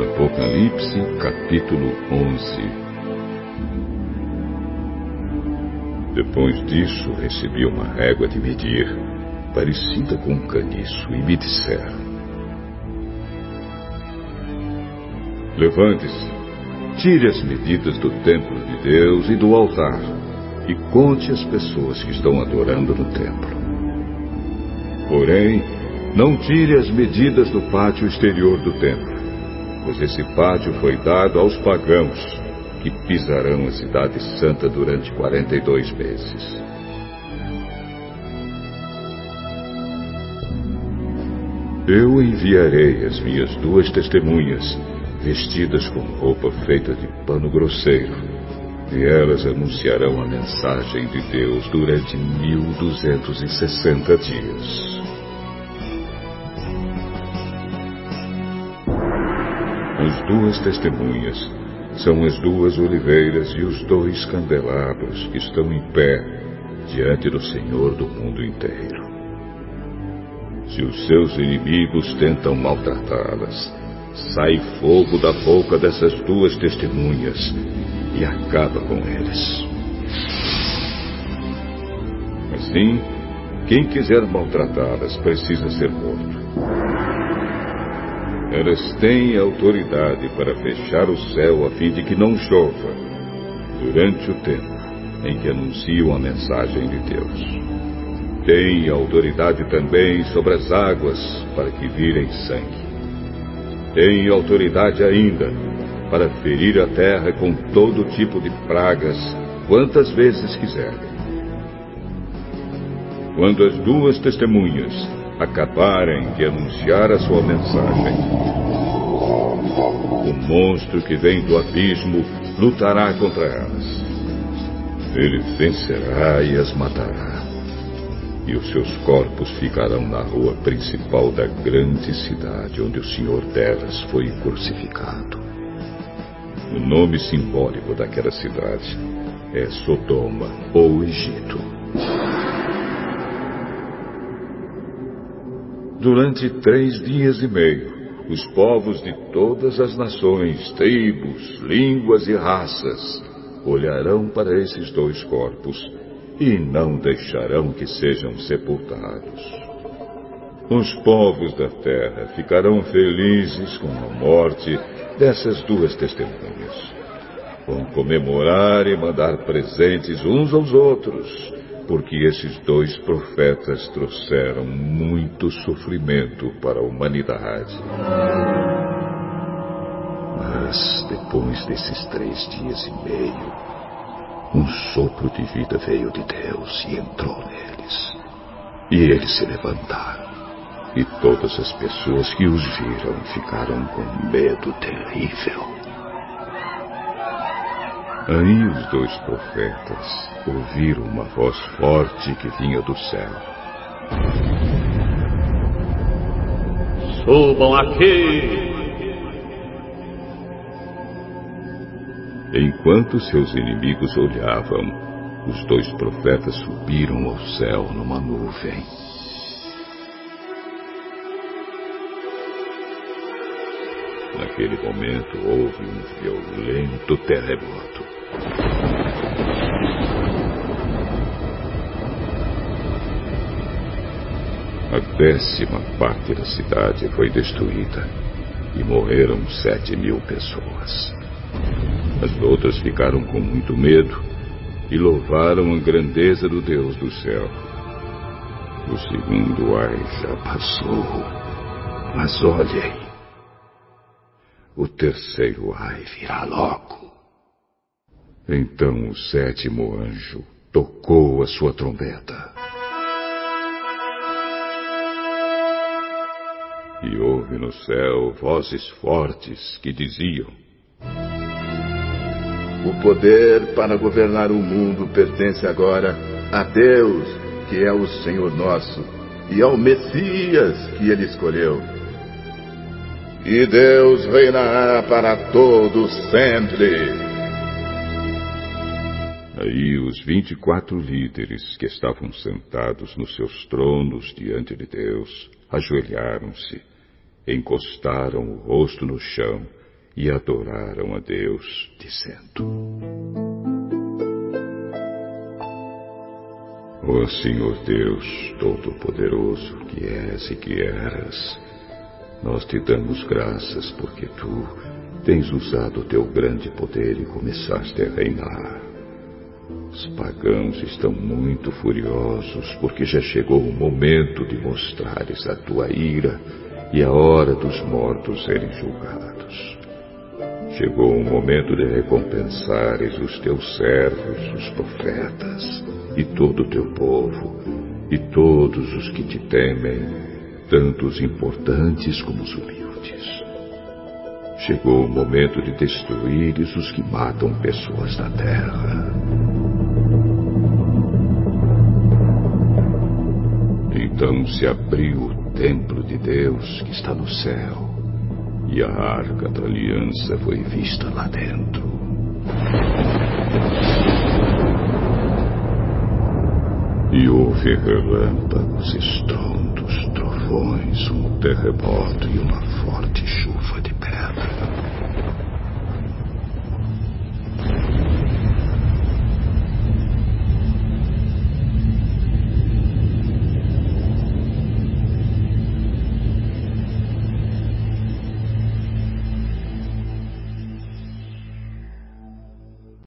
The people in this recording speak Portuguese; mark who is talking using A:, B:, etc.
A: Apocalipse capítulo 11 Depois disso recebi uma régua de medir, parecida com um caniço, e me disseram: Levante-se, tire as medidas do templo de Deus e do altar, e conte as pessoas que estão adorando no templo. Porém, não tire as medidas do pátio exterior do templo pois esse pátio foi dado aos pagãos, que pisarão a cidade santa durante 42 meses. Eu enviarei as minhas duas testemunhas, vestidas com roupa feita de pano grosseiro, e elas anunciarão a mensagem de Deus durante 1260 dias. As duas testemunhas são as duas oliveiras e os dois candelabros que estão em pé diante do Senhor do mundo inteiro. Se os seus inimigos tentam maltratá-las, sai fogo da boca dessas duas testemunhas e acaba com eles. Assim, quem quiser maltratá-las precisa ser morto. Elas têm autoridade para fechar o céu a fim de que não chova durante o tempo em que anunciam a mensagem de Deus. Têm autoridade também sobre as águas para que virem sangue. Têm autoridade ainda para ferir a terra com todo tipo de pragas quantas vezes quiserem. Quando as duas testemunhas acabarem de anunciar a sua mensagem. O monstro que vem do abismo lutará contra elas. Ele vencerá e as matará. E os seus corpos ficarão na rua principal da grande cidade onde o Senhor delas foi crucificado. O nome simbólico daquela cidade é Sodoma ou Egito. Durante três dias e meio, os povos de todas as nações, tribos, línguas e raças olharão para esses dois corpos e não deixarão que sejam sepultados. Os povos da terra ficarão felizes com a morte dessas duas testemunhas. Vão comemorar e mandar presentes uns aos outros porque esses dois profetas trouxeram muito sofrimento para a humanidade. Mas depois desses três dias e meio, um sopro de vida veio de Deus e entrou neles. E eles se levantaram. E todas as pessoas que os viram ficaram com medo terrível. Aí os dois profetas ouviram uma voz forte que vinha do céu.
B: Subam aqui!
A: Enquanto seus inimigos olhavam, os dois profetas subiram ao céu numa nuvem. Naquele momento houve um violento terremoto. A décima parte da cidade foi destruída e morreram sete mil pessoas. As outras ficaram com muito medo e louvaram a grandeza do Deus do céu. O segundo ai já passou, mas olhem, o terceiro ai virá logo. Então o sétimo anjo tocou a sua trombeta. E houve no céu vozes fortes que diziam:
C: O poder para governar o mundo pertence agora a Deus, que é o Senhor nosso, e ao Messias que ele escolheu. E Deus reinará para todos sempre.
A: Aí os vinte e quatro líderes que estavam sentados nos seus tronos diante de Deus ajoelharam-se, encostaram o rosto no chão e adoraram a Deus, dizendo: Ó Senhor Deus Todo-Poderoso, que és e que eras, nós te damos graças porque tu tens usado o teu grande poder e começaste a reinar. Os pagãos estão muito furiosos porque já chegou o momento de mostrares a tua ira e a hora dos mortos serem julgados. Chegou o momento de recompensares os teus servos, os profetas, e todo o teu povo, e todos os que te temem, tanto os importantes como os humildes. Chegou o momento de destruires os que matam pessoas na terra. Então se abriu o templo de Deus que está no céu, e a arca da aliança foi vista lá dentro. E houve relâmpagos, estrondos, trovões, um terremoto e uma forte chuva de